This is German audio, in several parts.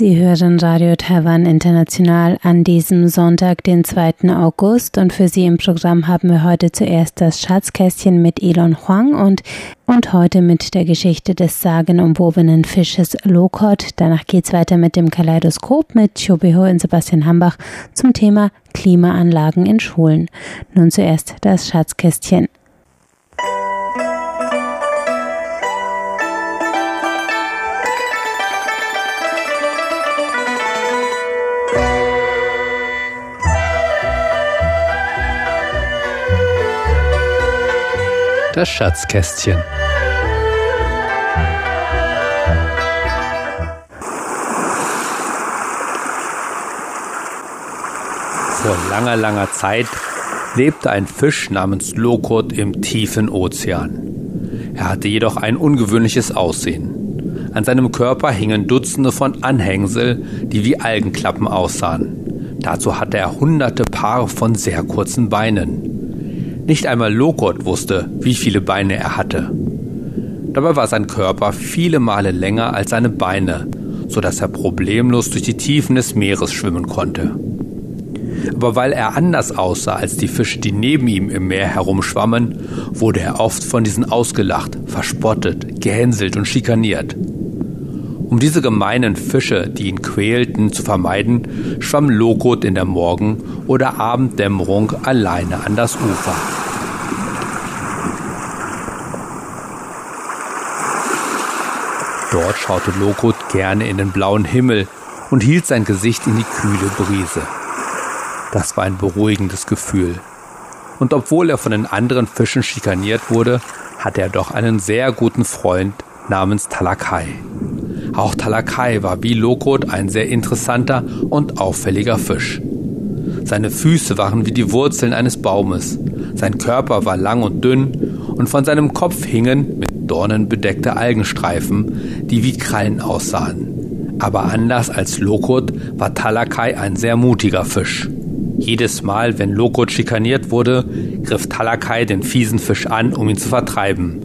Sie hören Radio Taiwan International an diesem Sonntag, den 2. August. Und für Sie im Programm haben wir heute zuerst das Schatzkästchen mit Elon Huang und, und heute mit der Geschichte des sagenumwobenen Fisches Lokot. Danach geht's weiter mit dem Kaleidoskop mit Chobiho und Sebastian Hambach zum Thema Klimaanlagen in Schulen. Nun zuerst das Schatzkästchen. Das Schatzkästchen. Vor langer, langer Zeit lebte ein Fisch namens Lokot im tiefen Ozean. Er hatte jedoch ein ungewöhnliches Aussehen. An seinem Körper hingen Dutzende von Anhängsel, die wie Algenklappen aussahen. Dazu hatte er hunderte Paare von sehr kurzen Beinen. Nicht einmal Lokot wusste, wie viele Beine er hatte. Dabei war sein Körper viele Male länger als seine Beine, so dass er problemlos durch die Tiefen des Meeres schwimmen konnte. Aber weil er anders aussah als die Fische, die neben ihm im Meer herumschwammen, wurde er oft von diesen ausgelacht, verspottet, gehänselt und schikaniert. Um diese gemeinen Fische, die ihn quälten, zu vermeiden, schwamm Lokot in der Morgen- oder Abenddämmerung alleine an das Ufer. Dort schaute Lokot gerne in den blauen Himmel und hielt sein Gesicht in die kühle Brise. Das war ein beruhigendes Gefühl. Und obwohl er von den anderen Fischen schikaniert wurde, hatte er doch einen sehr guten Freund namens Talakai. Auch Talakai war wie Lokot ein sehr interessanter und auffälliger Fisch. Seine Füße waren wie die Wurzeln eines Baumes, sein Körper war lang und dünn und von seinem Kopf hingen mit Dornen bedeckte Algenstreifen, die wie Krallen aussahen. Aber anders als Lokot war Talakai ein sehr mutiger Fisch. Jedes Mal, wenn Lokot schikaniert wurde, griff Talakai den fiesen Fisch an, um ihn zu vertreiben.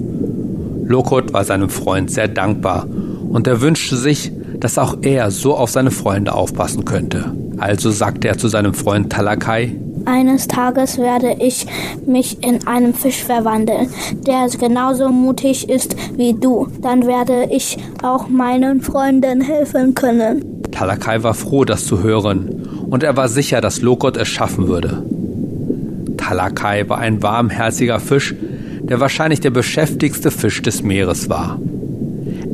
Lokot war seinem Freund sehr dankbar und er wünschte sich, dass auch er so auf seine Freunde aufpassen könnte. Also sagte er zu seinem Freund Talakai, eines Tages werde ich mich in einen Fisch verwandeln, der genauso mutig ist wie du. Dann werde ich auch meinen Freunden helfen können. Talakai war froh, das zu hören, und er war sicher, dass Lokot es schaffen würde. Talakai war ein warmherziger Fisch, der wahrscheinlich der beschäftigste Fisch des Meeres war.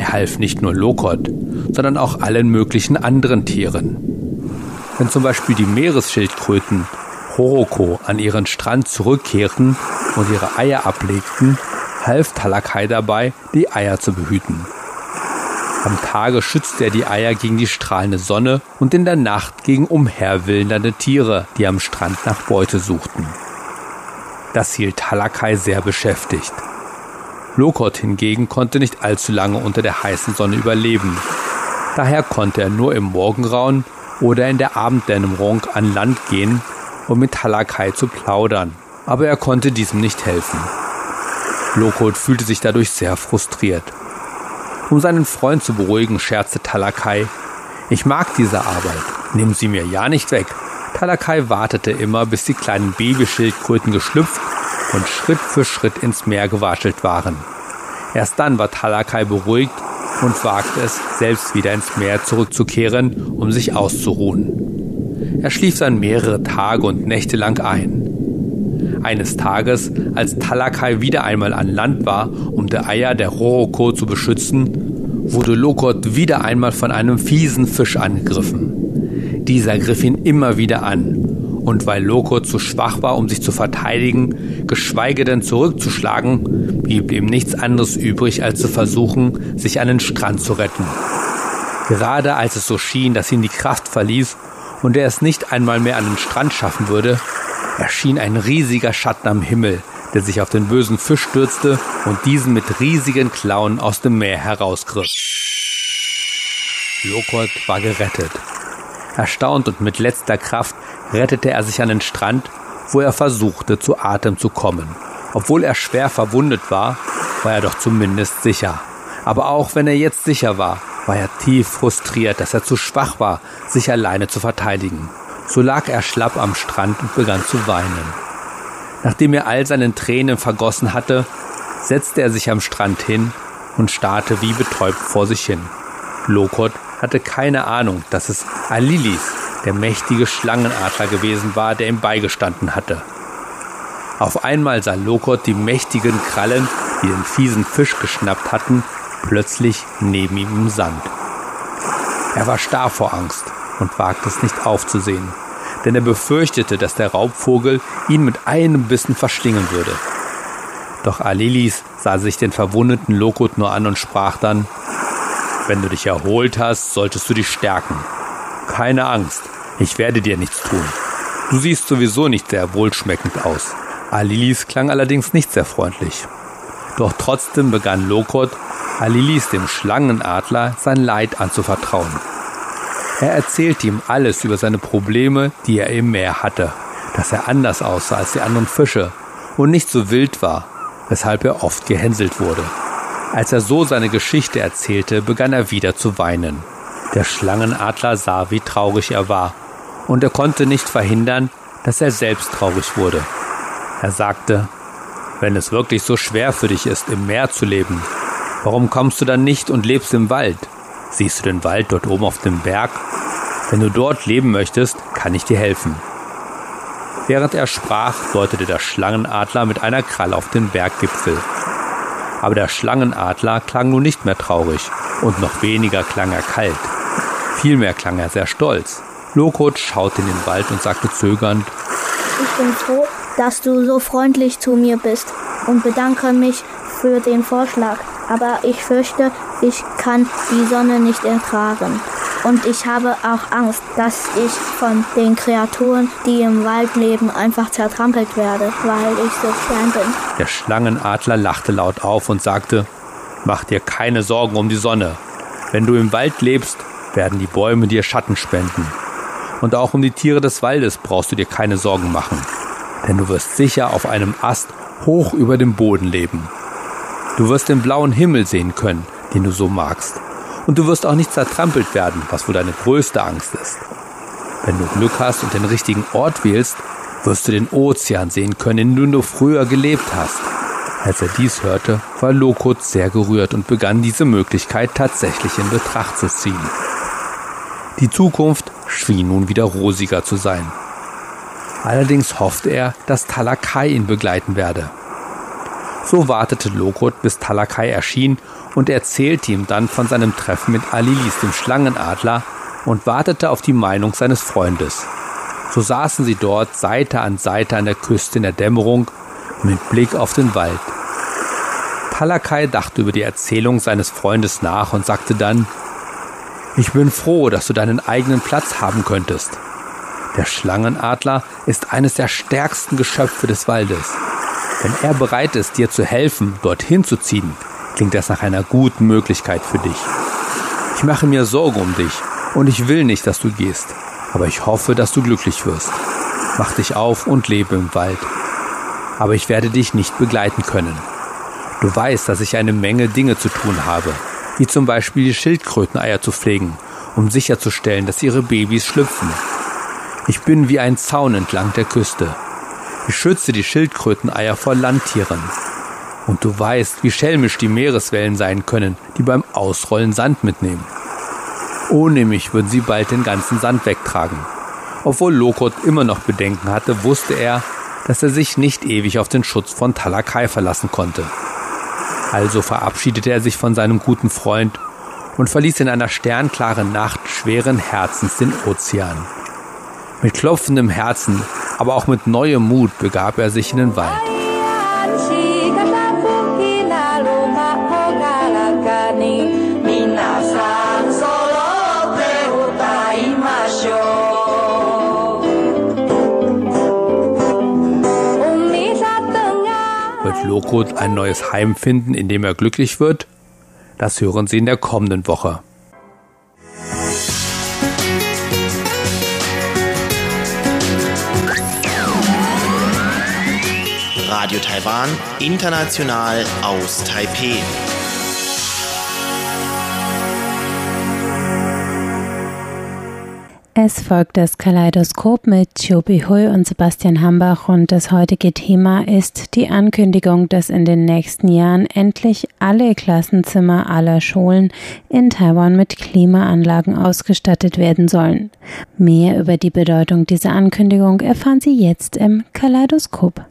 Er half nicht nur Lokot, sondern auch allen möglichen anderen Tieren. Wenn zum Beispiel die Meeresschildkröten Horoko an ihren Strand zurückkehrten und ihre Eier ablegten, half Talakai dabei, die Eier zu behüten. Am Tage schützte er die Eier gegen die strahlende Sonne und in der Nacht gegen umherwildernde Tiere, die am Strand nach Beute suchten. Das hielt Talakai sehr beschäftigt. Lokot hingegen konnte nicht allzu lange unter der heißen Sonne überleben. Daher konnte er nur im Morgengrauen oder in der Abenddämmerung an Land gehen, um mit Talakai zu plaudern. Aber er konnte diesem nicht helfen. Lokot fühlte sich dadurch sehr frustriert. Um seinen Freund zu beruhigen, scherzte Talakai, ich mag diese Arbeit, nimm sie mir ja nicht weg. Talakai wartete immer, bis die kleinen Babyschildkröten geschlüpft und Schritt für Schritt ins Meer gewaschelt waren. Erst dann war Talakai beruhigt und wagte es, selbst wieder ins Meer zurückzukehren, um sich auszuruhen. Er schlief dann mehrere Tage und Nächte lang ein. Eines Tages, als Talakai wieder einmal an Land war, um die Eier der Roroko zu beschützen, wurde Lokot wieder einmal von einem fiesen Fisch angegriffen. Dieser griff ihn immer wieder an und weil Loco zu schwach war, um sich zu verteidigen, geschweige denn zurückzuschlagen, blieb ihm nichts anderes übrig, als zu versuchen, sich an den Strand zu retten. Gerade als es so schien, dass ihn die Kraft verließ und er es nicht einmal mehr an den Strand schaffen würde, erschien ein riesiger Schatten am Himmel, der sich auf den bösen Fisch stürzte und diesen mit riesigen Klauen aus dem Meer herausgriff. Lokot war gerettet. Erstaunt und mit letzter Kraft rettete er sich an den Strand, wo er versuchte, zu Atem zu kommen. Obwohl er schwer verwundet war, war er doch zumindest sicher. Aber auch wenn er jetzt sicher war, war er tief frustriert, dass er zu schwach war, sich alleine zu verteidigen. So lag er schlapp am Strand und begann zu weinen. Nachdem er all seinen Tränen vergossen hatte, setzte er sich am Strand hin und starrte wie betäubt vor sich hin. Lokot hatte keine Ahnung, dass es Alilis, der mächtige Schlangenadler gewesen war, der ihm beigestanden hatte. Auf einmal sah Lokot die mächtigen Krallen, die den fiesen Fisch geschnappt hatten, plötzlich neben ihm im Sand. Er war starr vor Angst und wagte es nicht aufzusehen, denn er befürchtete, dass der Raubvogel ihn mit einem Bissen verschlingen würde. Doch Alilis sah sich den verwundeten Lokot nur an und sprach dann, wenn du dich erholt hast, solltest du dich stärken. Keine Angst, ich werde dir nichts tun. Du siehst sowieso nicht sehr wohlschmeckend aus. Alilis klang allerdings nicht sehr freundlich. Doch trotzdem begann Lokot, Alilis dem Schlangenadler sein Leid anzuvertrauen. Er erzählte ihm alles über seine Probleme, die er im Meer hatte, dass er anders aussah als die anderen Fische und nicht so wild war, weshalb er oft gehänselt wurde. Als er so seine Geschichte erzählte, begann er wieder zu weinen. Der Schlangenadler sah, wie traurig er war, und er konnte nicht verhindern, dass er selbst traurig wurde. Er sagte, wenn es wirklich so schwer für dich ist, im Meer zu leben, warum kommst du dann nicht und lebst im Wald? Siehst du den Wald dort oben auf dem Berg? Wenn du dort leben möchtest, kann ich dir helfen. Während er sprach, deutete der Schlangenadler mit einer Kralle auf den Berggipfel. Aber der Schlangenadler klang nun nicht mehr traurig und noch weniger klang er kalt. Vielmehr klang er sehr stolz. Lokot schaute in den Wald und sagte zögernd, Ich bin froh, dass du so freundlich zu mir bist und bedanke mich für den Vorschlag. Aber ich fürchte, ich kann die Sonne nicht ertragen. Und ich habe auch Angst, dass ich von den Kreaturen, die im Wald leben, einfach zertrampelt werde, weil ich so klein bin. Der Schlangenadler lachte laut auf und sagte, Mach dir keine Sorgen um die Sonne. Wenn du im Wald lebst, werden die Bäume dir Schatten spenden. Und auch um die Tiere des Waldes brauchst du dir keine Sorgen machen, denn du wirst sicher auf einem Ast hoch über dem Boden leben. Du wirst den blauen Himmel sehen können, den du so magst. Und du wirst auch nicht zertrampelt werden, was wohl deine größte Angst ist. Wenn du Glück hast und den richtigen Ort wählst, wirst du den Ozean sehen können, in dem du früher gelebt hast. Als er dies hörte, war Lokot sehr gerührt und begann diese Möglichkeit tatsächlich in Betracht zu ziehen. Die Zukunft schien nun wieder rosiger zu sein. Allerdings hoffte er, dass Talakai ihn begleiten werde. So wartete Lokot, bis Talakai erschien und erzählte ihm dann von seinem Treffen mit Alilis, dem Schlangenadler, und wartete auf die Meinung seines Freundes. So saßen sie dort Seite an Seite an der Küste in der Dämmerung mit Blick auf den Wald. Talakai dachte über die Erzählung seines Freundes nach und sagte dann, ich bin froh, dass du deinen eigenen Platz haben könntest. Der Schlangenadler ist eines der stärksten Geschöpfe des Waldes. Wenn er bereit ist, dir zu helfen, dorthin zu ziehen, klingt das nach einer guten Möglichkeit für dich. Ich mache mir Sorge um dich und ich will nicht, dass du gehst, aber ich hoffe, dass du glücklich wirst. Mach dich auf und lebe im Wald. Aber ich werde dich nicht begleiten können. Du weißt, dass ich eine Menge Dinge zu tun habe, wie zum Beispiel die Schildkröteneier zu pflegen, um sicherzustellen, dass ihre Babys schlüpfen. Ich bin wie ein Zaun entlang der Küste. Ich schütze die Schildkröteneier vor Landtieren. Und du weißt, wie schelmisch die Meereswellen sein können, die beim Ausrollen Sand mitnehmen. Ohne mich würden sie bald den ganzen Sand wegtragen. Obwohl Lokot immer noch Bedenken hatte, wusste er, dass er sich nicht ewig auf den Schutz von Talakai verlassen konnte. Also verabschiedete er sich von seinem guten Freund und verließ in einer sternklaren Nacht schweren Herzens den Ozean. Mit klopfendem Herzen, aber auch mit neuem Mut begab er sich in den Wald. Loco ein neues Heim finden, in dem er glücklich wird? Das hören Sie in der kommenden Woche. Radio Taiwan, international aus Taipei. Es folgt das Kaleidoskop mit Chobi Hui und Sebastian Hambach und das heutige Thema ist die Ankündigung, dass in den nächsten Jahren endlich alle Klassenzimmer aller Schulen in Taiwan mit Klimaanlagen ausgestattet werden sollen. Mehr über die Bedeutung dieser Ankündigung erfahren Sie jetzt im Kaleidoskop.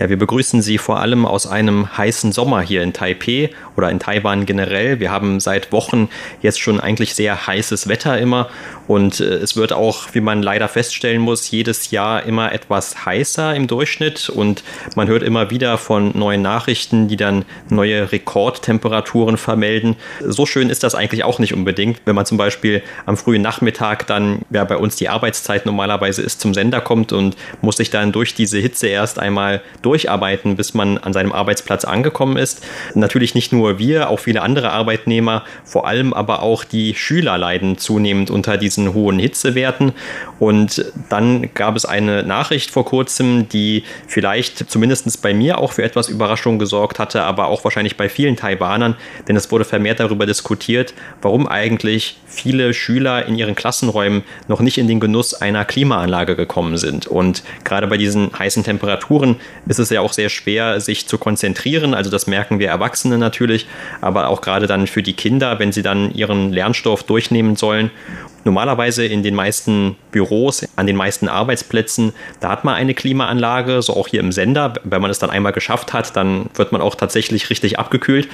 Ja, wir begrüßen Sie vor allem aus einem heißen Sommer hier in Taipeh oder in Taiwan generell. Wir haben seit Wochen jetzt schon eigentlich sehr heißes Wetter immer und äh, es wird auch, wie man leider feststellen muss, jedes Jahr immer etwas heißer im Durchschnitt und man hört immer wieder von neuen Nachrichten, die dann neue Rekordtemperaturen vermelden. So schön ist das eigentlich auch nicht unbedingt, wenn man zum Beispiel am frühen Nachmittag dann, ja bei uns die Arbeitszeit normalerweise ist, zum Sender kommt und muss sich dann durch diese Hitze erst einmal durch durcharbeiten, bis man an seinem Arbeitsplatz angekommen ist. Natürlich nicht nur wir, auch viele andere Arbeitnehmer, vor allem aber auch die Schüler leiden zunehmend unter diesen hohen Hitzewerten. Und dann gab es eine Nachricht vor kurzem, die vielleicht zumindest bei mir auch für etwas Überraschung gesorgt hatte, aber auch wahrscheinlich bei vielen Taiwanern, denn es wurde vermehrt darüber diskutiert, warum eigentlich viele Schüler in ihren Klassenräumen noch nicht in den Genuss einer Klimaanlage gekommen sind. Und gerade bei diesen heißen Temperaturen ist es ja auch sehr schwer, sich zu konzentrieren. Also das merken wir Erwachsene natürlich, aber auch gerade dann für die Kinder, wenn sie dann ihren Lernstoff durchnehmen sollen. Normalerweise in den meisten Büros, an den meisten Arbeitsplätzen, da hat man eine Klimaanlage, so auch hier im Sender. Wenn man es dann einmal geschafft hat, dann wird man auch tatsächlich richtig abgekühlt.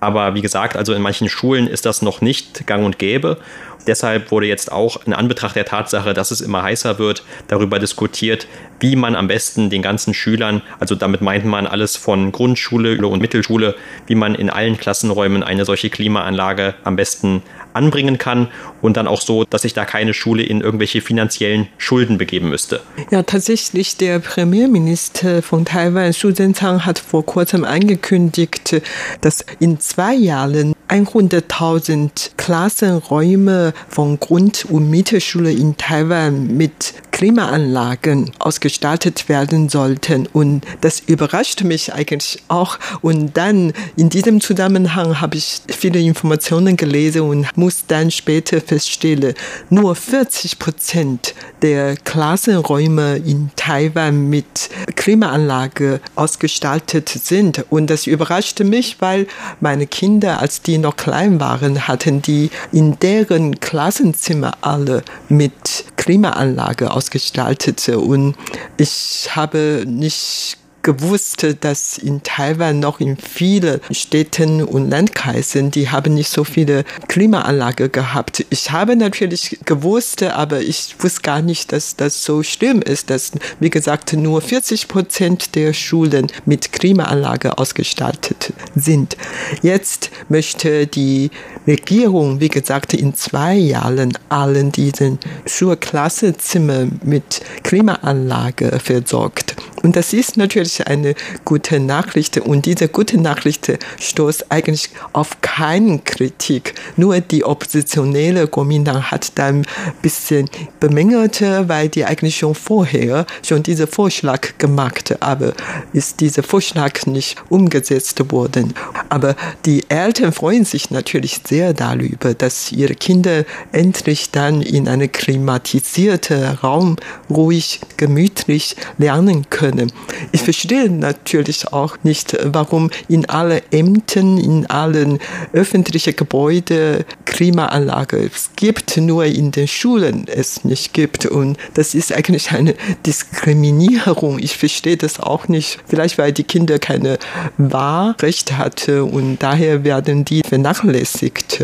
Aber wie gesagt, also in manchen Schulen ist das noch nicht gang und gäbe. Deshalb wurde jetzt auch in Anbetracht der Tatsache, dass es immer heißer wird, darüber diskutiert, wie man am besten den ganzen Schülern, also damit meint man alles von Grundschule und Mittelschule, wie man in allen Klassenräumen eine solche Klimaanlage am besten anbringen kann und dann auch so, dass sich da keine Schule in irgendwelche finanziellen Schulden begeben müsste. Ja, tatsächlich, der Premierminister von Taiwan, Su Zhenzhang, hat vor kurzem angekündigt, dass in zwei Jahren 100.000 Klassenräume von Grund- und Mittelschule in Taiwan mit Klimaanlagen ausgestaltet werden sollten. Und das überrascht mich eigentlich auch. Und dann in diesem Zusammenhang habe ich viele Informationen gelesen und muss dann später feststellen, nur 40 Prozent der Klassenräume in Taiwan mit Klimaanlage ausgestaltet sind. Und das überraschte mich, weil meine Kinder, als die noch klein waren, hatten die in deren Klassenzimmer alle mit Klimaanlage ausgestattet gestaltete. Und ich habe nicht gewusst, dass in Taiwan noch in vielen Städten und Landkreisen, die haben nicht so viele Klimaanlagen gehabt. Ich habe natürlich gewusst, aber ich wusste gar nicht, dass das so schlimm ist, dass, wie gesagt, nur 40 Prozent der Schulen mit Klimaanlage ausgestattet sind. Jetzt möchte die Regierung, wie gesagt, in zwei Jahren allen diesen Schulklassezimmer mit Klimaanlage versorgt. Und das ist natürlich eine gute Nachricht. Und diese gute Nachricht stoßt eigentlich auf keine Kritik. Nur die oppositionelle Kuomintang hat dann ein bisschen bemängelt, weil die eigentlich schon vorher schon diesen Vorschlag gemacht, aber ist dieser Vorschlag nicht umgesetzt worden. Aber die Eltern freuen sich natürlich sehr darüber, dass ihre Kinder endlich dann in einem klimatisierten Raum ruhig, gemütlich lernen können. Ich verstehe natürlich auch nicht, warum in allen Ämtern, in allen öffentlichen Gebäuden Klimaanlage es gibt, nur in den Schulen es nicht gibt. Und das ist eigentlich eine Diskriminierung. Ich verstehe das auch nicht. Vielleicht, weil die Kinder keine Wahlrecht hatten und daher werden die vernachlässigt.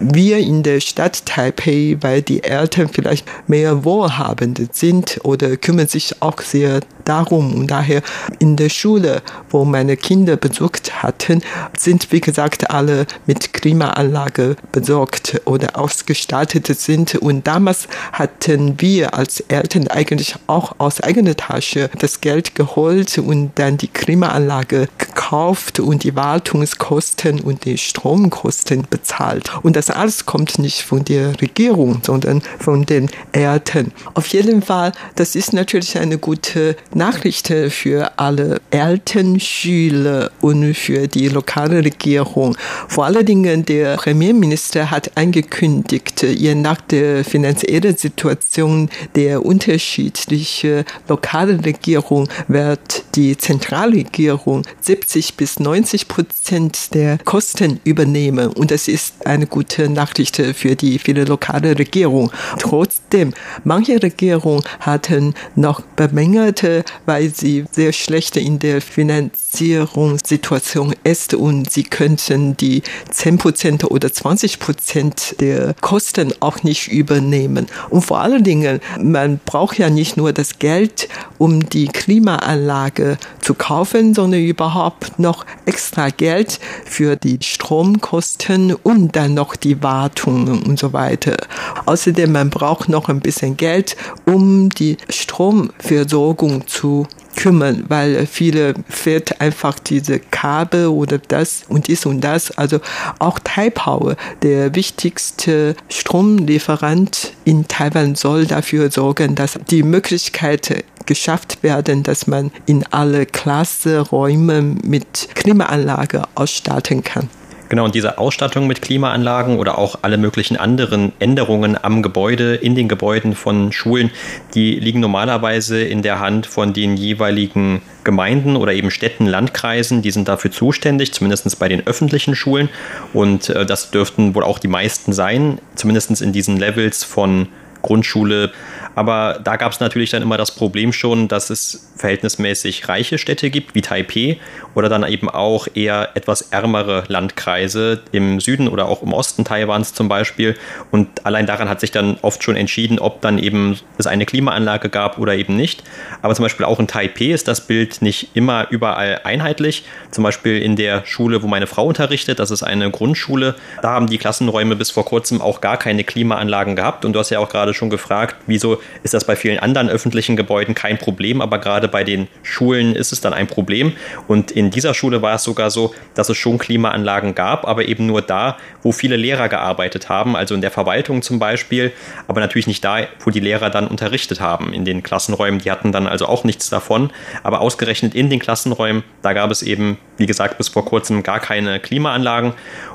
Wir in der Stadt Taipei, weil die Eltern vielleicht mehr wohlhabend sind oder kümmern sich auch sehr darum und daher in der Schule, wo meine Kinder besucht hatten, sind wie gesagt alle mit Klimaanlage besorgt oder ausgestattet sind und damals hatten wir als Eltern eigentlich auch aus eigener Tasche das Geld geholt und dann die Klimaanlage gekauft und die Wartungskosten und die Stromkosten bezahlt. Und das alles kommt nicht von der Regierung, sondern von den Eltern. Auf jeden Fall, das ist natürlich eine gute Nachricht für alle Eltern, Schüler und für die lokale Regierung. Vor allen Dingen der Premierminister hat angekündigt, je nach der finanziellen Situation der unterschiedlichen lokalen Regierung wird die Zentralregierung 70 bis 90 Prozent der Kosten übernehmen. Und das ist eine gute Nachricht für die viele lokale Regierung. Trotzdem, manche Regierungen hatten noch bemängelt, weil sie sehr schlecht in der Finanzierungssituation ist und sie könnten die 10 Prozent oder 20 Prozent der Kosten auch nicht übernehmen. Und vor allen Dingen, man braucht ja nicht nur das Geld, um die Klimaanlage zu kaufen, sondern überhaupt noch extra Geld für die Stromkosten und dann noch die Wartung und so weiter. Außerdem, man braucht noch ein bisschen Geld, um die Stromversorgung zu kümmern, weil viele fehlt einfach diese Kabel oder das und dies und das. Also auch Taipower, der wichtigste Stromlieferant in Taiwan, soll dafür sorgen, dass die Möglichkeit geschafft werden, dass man in alle Klassenräume mit Klimaanlage ausstatten kann. Genau, und diese Ausstattung mit Klimaanlagen oder auch alle möglichen anderen Änderungen am Gebäude, in den Gebäuden von Schulen, die liegen normalerweise in der Hand von den jeweiligen Gemeinden oder eben Städten, Landkreisen, die sind dafür zuständig, zumindest bei den öffentlichen Schulen. Und äh, das dürften wohl auch die meisten sein, zumindest in diesen Levels von Grundschule. Aber da gab es natürlich dann immer das Problem schon, dass es verhältnismäßig reiche Städte gibt, wie Taipei, oder dann eben auch eher etwas ärmere Landkreise im Süden oder auch im Osten Taiwans zum Beispiel. Und allein daran hat sich dann oft schon entschieden, ob dann eben es eine Klimaanlage gab oder eben nicht. Aber zum Beispiel auch in Taipei ist das Bild nicht immer überall einheitlich. Zum Beispiel in der Schule, wo meine Frau unterrichtet, das ist eine Grundschule, da haben die Klassenräume bis vor kurzem auch gar keine Klimaanlagen gehabt. Und du hast ja auch gerade schon gefragt, wieso ist das bei vielen anderen öffentlichen Gebäuden kein Problem, aber gerade bei den Schulen ist es dann ein Problem. Und in dieser Schule war es sogar so, dass es schon Klimaanlagen gab, aber eben nur da, wo viele Lehrer gearbeitet haben, also in der Verwaltung zum Beispiel, aber natürlich nicht da, wo die Lehrer dann unterrichtet haben. In den Klassenräumen, die hatten dann also auch nichts davon, aber ausgerechnet in den Klassenräumen, da gab es eben, wie gesagt, bis vor kurzem gar keine Klimaanlagen.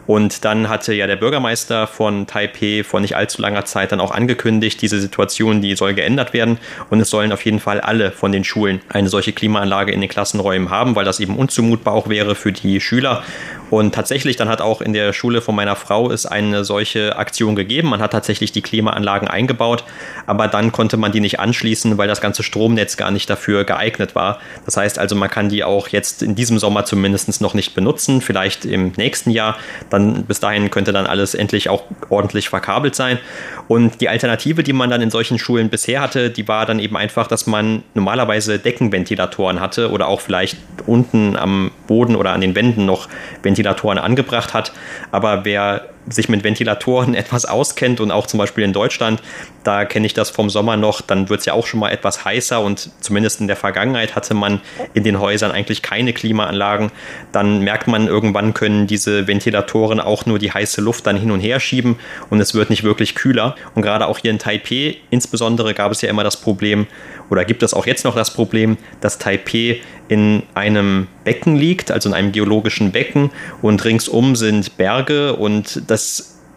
Und dann hatte ja der Bürgermeister von Taipei vor nicht allzu langer Zeit dann auch angekündigt, diese Situation, die soll geändert werden und es sollen auf jeden Fall alle von den Schulen eine solche Klimaanlage in den Klassenräumen haben, weil das eben unzumutbar auch wäre für die Schüler. Und tatsächlich, dann hat auch in der Schule von meiner Frau es eine solche Aktion gegeben. Man hat tatsächlich die Klimaanlagen eingebaut, aber dann konnte man die nicht anschließen, weil das ganze Stromnetz gar nicht dafür geeignet war. Das heißt also, man kann die auch jetzt in diesem Sommer zumindest noch nicht benutzen, vielleicht im nächsten Jahr. Dann bis dahin könnte dann alles endlich auch ordentlich verkabelt sein. Und die Alternative, die man dann in solchen Schulen bisher hatte, die war dann eben einfach, dass man normalerweise Deckenventilatoren hatte oder auch vielleicht unten am Boden oder an den Wänden noch Ventilatoren angebracht hat. Aber wer sich mit Ventilatoren etwas auskennt und auch zum Beispiel in Deutschland, da kenne ich das vom Sommer noch, dann wird es ja auch schon mal etwas heißer und zumindest in der Vergangenheit hatte man in den Häusern eigentlich keine Klimaanlagen. Dann merkt man, irgendwann können diese Ventilatoren auch nur die heiße Luft dann hin und her schieben und es wird nicht wirklich kühler. Und gerade auch hier in Taipei insbesondere gab es ja immer das Problem, oder gibt es auch jetzt noch das Problem, dass Taipei in einem Becken liegt, also in einem geologischen Becken und ringsum sind Berge und das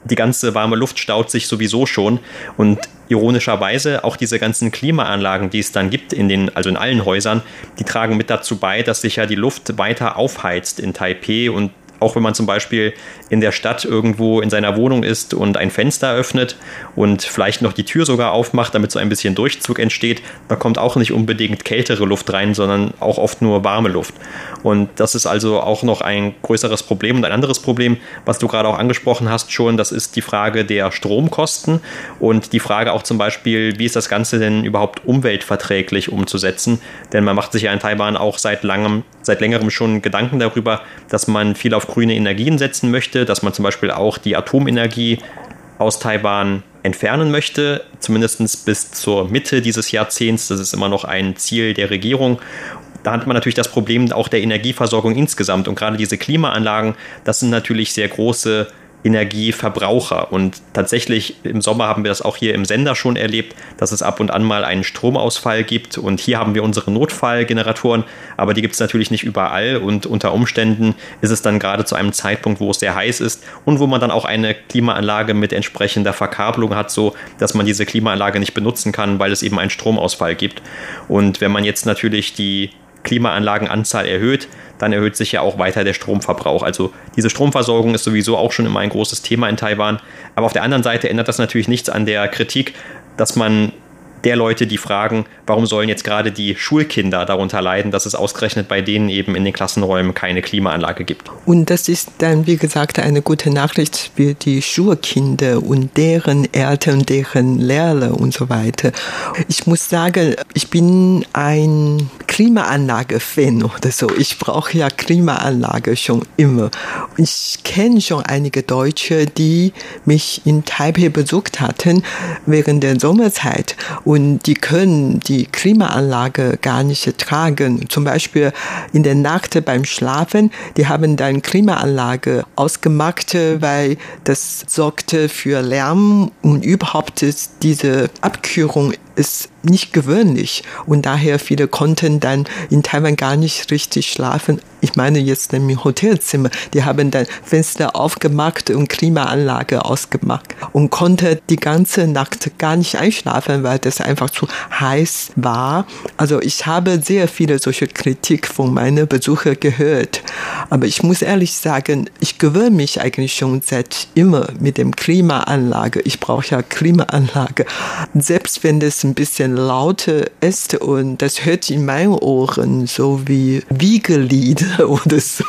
die ganze warme Luft staut sich sowieso schon. Und ironischerweise auch diese ganzen Klimaanlagen, die es dann gibt in den also in allen Häusern, die tragen mit dazu bei, dass sich ja die Luft weiter aufheizt in Taipei und auch wenn man zum Beispiel in der Stadt irgendwo in seiner Wohnung ist und ein Fenster öffnet und vielleicht noch die Tür sogar aufmacht, damit so ein bisschen Durchzug entsteht, da kommt auch nicht unbedingt kältere Luft rein, sondern auch oft nur warme Luft. Und das ist also auch noch ein größeres Problem. Und ein anderes Problem, was du gerade auch angesprochen hast schon, das ist die Frage der Stromkosten und die Frage auch zum Beispiel, wie ist das Ganze denn überhaupt umweltverträglich umzusetzen? Denn man macht sich ja in Taiwan auch seit langem, seit längerem schon Gedanken darüber, dass man viel auf grüne Energien setzen möchte, dass man zum Beispiel auch die Atomenergie aus Taiwan entfernen möchte, zumindest bis zur Mitte dieses Jahrzehnts. Das ist immer noch ein Ziel der Regierung. Da hat man natürlich das Problem auch der Energieversorgung insgesamt. Und gerade diese Klimaanlagen, das sind natürlich sehr große Energieverbraucher. Und tatsächlich im Sommer haben wir das auch hier im Sender schon erlebt, dass es ab und an mal einen Stromausfall gibt. Und hier haben wir unsere Notfallgeneratoren, aber die gibt es natürlich nicht überall. Und unter Umständen ist es dann gerade zu einem Zeitpunkt, wo es sehr heiß ist und wo man dann auch eine Klimaanlage mit entsprechender Verkabelung hat, so dass man diese Klimaanlage nicht benutzen kann, weil es eben einen Stromausfall gibt. Und wenn man jetzt natürlich die Klimaanlagenanzahl erhöht, dann erhöht sich ja auch weiter der Stromverbrauch. Also diese Stromversorgung ist sowieso auch schon immer ein großes Thema in Taiwan. Aber auf der anderen Seite ändert das natürlich nichts an der Kritik, dass man der Leute, die fragen, warum sollen jetzt gerade die Schulkinder darunter leiden, dass es ausgerechnet bei denen eben in den Klassenräumen keine Klimaanlage gibt. Und das ist dann, wie gesagt, eine gute Nachricht für die Schulkinder und deren Eltern, deren Lehrer und so weiter. Ich muss sagen, ich bin ein Klimaanlage-Fan oder so. Ich brauche ja Klimaanlage schon immer. Ich kenne schon einige Deutsche, die mich in Taipei besucht hatten während der Sommerzeit und die können die Klimaanlage gar nicht tragen. Zum Beispiel in der Nacht beim Schlafen, die haben dann Klimaanlage ausgemacht, weil das sorgte für Lärm und überhaupt ist diese Abkühlung ist nicht gewöhnlich und daher viele konnten dann in Taiwan gar nicht richtig schlafen. Ich meine jetzt im Hotelzimmer. Die haben dann Fenster aufgemacht und Klimaanlage ausgemacht und konnte die ganze Nacht gar nicht einschlafen, weil das einfach zu heiß war. Also ich habe sehr viele solche Kritik von meinen Besuchern gehört. Aber ich muss ehrlich sagen, ich gewöhne mich eigentlich schon seit immer mit dem Klimaanlage. Ich brauche ja Klimaanlage. Selbst wenn das ein bisschen lauter ist und das hört in meinen Ohren so wie Wiegelieder oder so.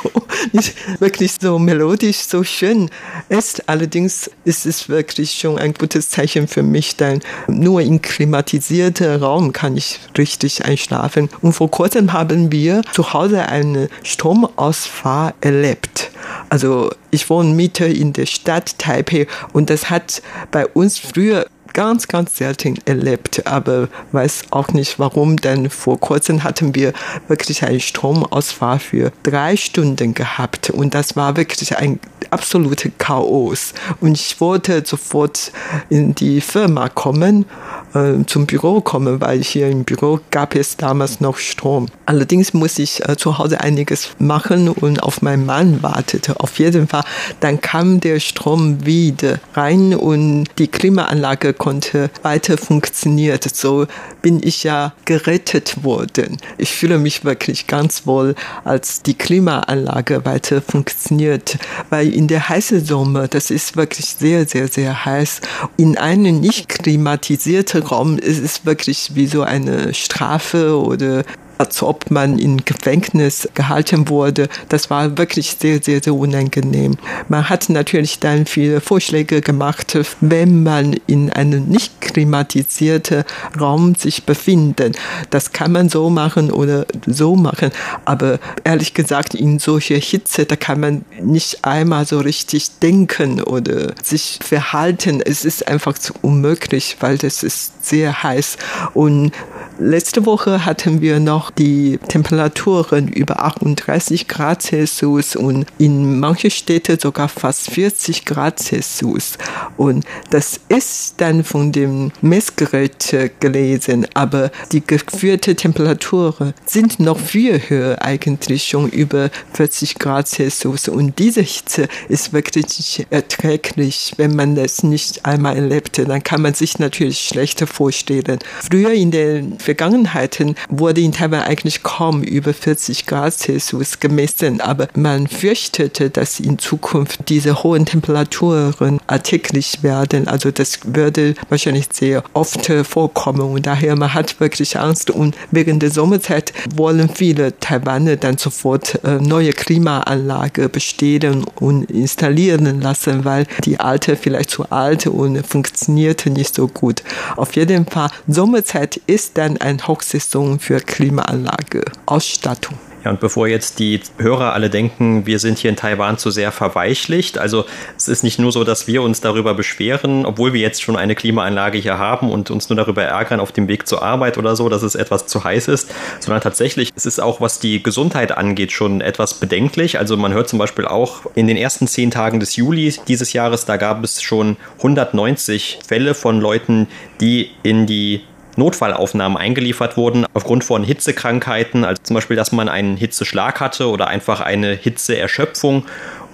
Nicht wirklich so melodisch, so schön ist. Allerdings ist es wirklich schon ein gutes Zeichen für mich, denn nur in klimatisierter Raum kann ich richtig einschlafen. Und vor kurzem haben wir zu Hause einen Stromausfall erlebt. Also ich wohne Mitte in der Stadt Taipei und das hat bei uns früher ganz, ganz selten erlebt, aber weiß auch nicht warum, denn vor kurzem hatten wir wirklich einen Stromausfall für drei Stunden gehabt und das war wirklich ein absolutes Chaos. Und ich wollte sofort in die Firma kommen, äh, zum Büro kommen, weil hier im Büro gab es damals noch Strom. Allerdings muss ich äh, zu Hause einiges machen und auf meinen Mann wartete. Auf jeden Fall, dann kam der Strom wieder rein und die Klimaanlage konnte weiter funktionieren. So bin ich ja gerettet worden. Ich fühle mich wirklich ganz wohl, als die Klimaanlage weiter funktioniert, weil in der heißen Sommer, das ist wirklich sehr, sehr, sehr heiß, in einem nicht klimatisierten Raum ist es wirklich wie so eine Strafe oder als ob man in Gefängnis gehalten wurde. Das war wirklich sehr, sehr, sehr unangenehm. Man hat natürlich dann viele Vorschläge gemacht, wenn man in einem nicht klimatisierten Raum sich befindet. Das kann man so machen oder so machen. Aber ehrlich gesagt, in solcher Hitze, da kann man nicht einmal so richtig denken oder sich verhalten. Es ist einfach zu unmöglich, weil das ist sehr heiß. Und letzte Woche hatten wir noch die Temperaturen über 38 Grad Celsius und in manchen Städten sogar fast 40 Grad Celsius. Und das ist dann von dem Messgerät gelesen, aber die geführte Temperaturen sind noch viel höher eigentlich schon über 40 Grad Celsius. Und diese Hitze ist wirklich erträglich, wenn man das nicht einmal erlebte. Dann kann man sich natürlich schlechter vorstellen. Früher in den Vergangenheit wurde in Taiwan eigentlich kaum über 40 Grad Celsius gemessen, aber man fürchtete, dass in Zukunft diese hohen Temperaturen alltäglich werden. Also das würde wahrscheinlich sehr oft vorkommen und daher man hat wirklich Angst und während der Sommerzeit wollen viele Taiwaner dann sofort äh, neue Klimaanlage bestellen und installieren lassen, weil die alte vielleicht zu alt und funktioniert nicht so gut. Auf jeden Fall, Sommerzeit ist dann eine Hochsaison für Klimaanlage, Ausstattung. Ja, und bevor jetzt die Hörer alle denken, wir sind hier in Taiwan zu sehr verweichlicht, also es ist nicht nur so, dass wir uns darüber beschweren, obwohl wir jetzt schon eine Klimaanlage hier haben und uns nur darüber ärgern auf dem Weg zur Arbeit oder so, dass es etwas zu heiß ist, sondern tatsächlich es ist auch, was die Gesundheit angeht, schon etwas bedenklich. Also man hört zum Beispiel auch in den ersten zehn Tagen des Juli dieses Jahres, da gab es schon 190 Fälle von Leuten, die in die Notfallaufnahmen eingeliefert wurden aufgrund von Hitzekrankheiten, also zum Beispiel, dass man einen Hitzeschlag hatte oder einfach eine Hitzeerschöpfung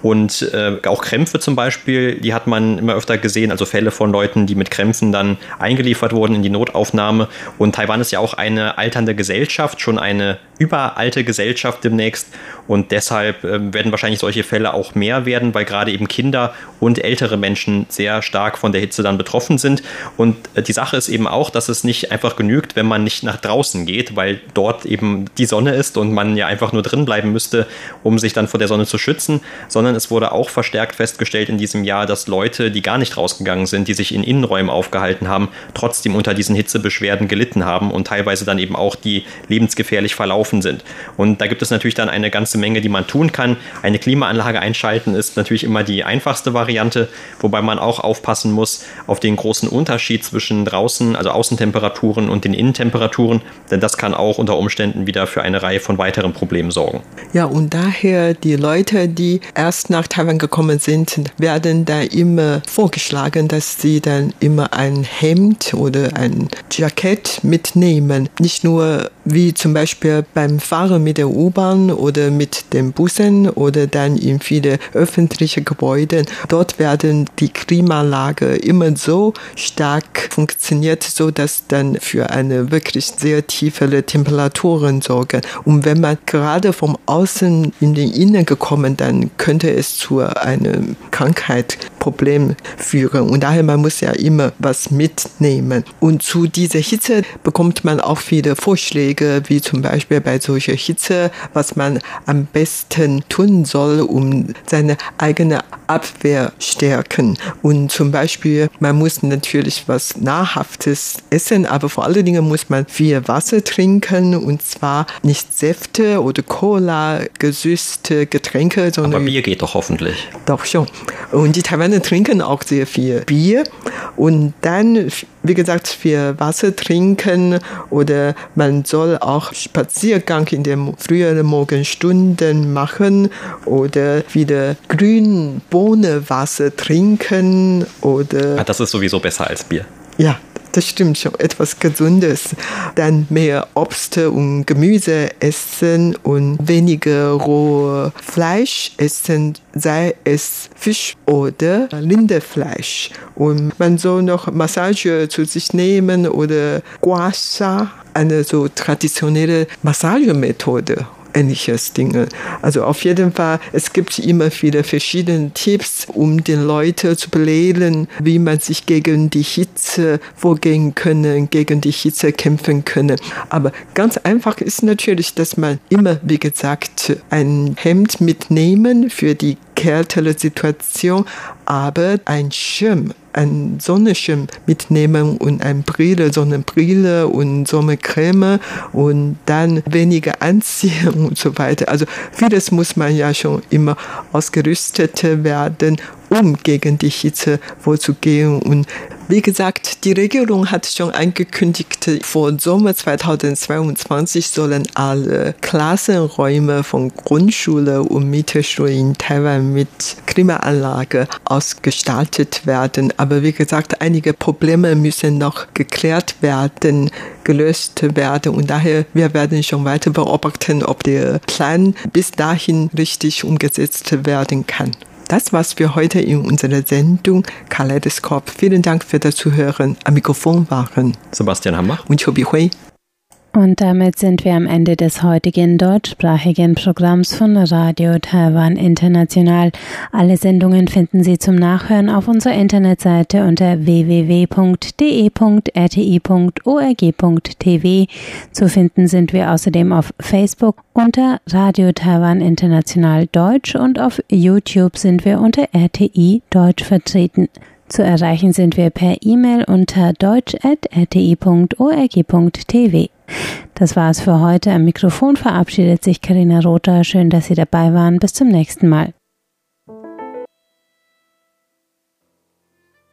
und äh, auch Krämpfe zum Beispiel, die hat man immer öfter gesehen, also Fälle von Leuten, die mit Krämpfen dann eingeliefert wurden in die Notaufnahme. Und Taiwan ist ja auch eine alternde Gesellschaft, schon eine überalte Gesellschaft demnächst. Und deshalb äh, werden wahrscheinlich solche Fälle auch mehr werden, weil gerade eben Kinder und ältere Menschen sehr stark von der Hitze dann betroffen sind. Und äh, die Sache ist eben auch, dass es nicht einfach genügt, wenn man nicht nach draußen geht, weil dort eben die Sonne ist und man ja einfach nur drin bleiben müsste, um sich dann vor der Sonne zu schützen, sondern sondern es wurde auch verstärkt festgestellt in diesem Jahr, dass Leute, die gar nicht rausgegangen sind, die sich in Innenräumen aufgehalten haben, trotzdem unter diesen Hitzebeschwerden gelitten haben und teilweise dann eben auch die lebensgefährlich verlaufen sind. Und da gibt es natürlich dann eine ganze Menge, die man tun kann. Eine Klimaanlage einschalten ist natürlich immer die einfachste Variante, wobei man auch aufpassen muss auf den großen Unterschied zwischen draußen, also Außentemperaturen und den Innentemperaturen, denn das kann auch unter Umständen wieder für eine Reihe von weiteren Problemen sorgen. Ja, und daher die Leute, die erst erst nach Taiwan gekommen sind, werden da immer vorgeschlagen, dass sie dann immer ein Hemd oder ein Jackett mitnehmen. Nicht nur wie zum Beispiel beim Fahren mit der U-Bahn oder mit den Bussen oder dann in viele öffentliche Gebäude. Dort werden die Klimaanlage immer so stark funktioniert, so dass dann für eine wirklich sehr tiefe Temperaturen sorgen. Und wenn man gerade vom Außen in den Innen gekommen, dann könnte es zu einem Krankheitsproblem führen. Und daher man muss ja immer was mitnehmen. Und zu dieser Hitze bekommt man auch viele Vorschläge, wie zum Beispiel bei solcher Hitze, was man am besten tun soll, um seine eigene Abwehr stärken. Und zum Beispiel, man muss natürlich was Nahrhaftes essen, aber vor allen Dingen muss man viel Wasser trinken und zwar nicht Säfte oder Cola, gesüßte Getränke, sondern. Aber Bier geht doch hoffentlich. Doch schon. Und die Taiwaner trinken auch sehr viel Bier. Und dann, wie gesagt, viel Wasser trinken oder man soll auch Spaziergang in den früheren Morgenstunden machen oder wieder Grünbohnenwasser trinken oder. Ah, das ist sowieso besser als Bier. Ja, das stimmt schon, etwas Gesundes. Dann mehr Obst und Gemüse essen und weniger rohe Fleisch essen, sei es Fisch oder Lindefleisch. Und man soll noch Massage zu sich nehmen oder Gua Sha, eine so traditionelle Massagemethode ähnliches Dinge. Also auf jeden Fall, es gibt immer viele verschiedene Tipps, um den Leuten zu belehren, wie man sich gegen die Hitze vorgehen können, gegen die Hitze kämpfen können. Aber ganz einfach ist natürlich, dass man immer, wie gesagt, ein Hemd mitnehmen für die kältere Situation, aber ein Schirm, ein Sonnenschirm mitnehmen und eine Brille, Sonnenbrille und Sonnencreme und dann weniger anziehen und so weiter. Also vieles muss man ja schon immer ausgerüstet werden, um gegen die Hitze vorzugehen und wie gesagt, die Regierung hat schon angekündigt, vor Sommer 2022 sollen alle Klassenräume von Grundschule und Mittelschule in Taiwan mit Klimaanlage ausgestaltet werden. Aber wie gesagt, einige Probleme müssen noch geklärt werden, gelöst werden. Und daher, wir werden schon weiter beobachten, ob der Plan bis dahin richtig umgesetzt werden kann. Das war's für heute in unserer Sendung Kaleidoskop. Vielen Dank für das Zuhören. Am Mikrofon waren Sebastian Hammer und Chobi Hui. Und damit sind wir am Ende des heutigen deutschsprachigen Programms von Radio Taiwan International. Alle Sendungen finden Sie zum Nachhören auf unserer Internetseite unter www.de.rti.org.tv. Zu finden sind wir außerdem auf Facebook unter Radio Taiwan International Deutsch und auf YouTube sind wir unter RTI Deutsch vertreten. Zu erreichen sind wir per E-Mail unter deutsch.rti.org.tv. Das war es für heute. Am Mikrofon verabschiedet sich Karina Rother. Schön, dass Sie dabei waren. Bis zum nächsten Mal.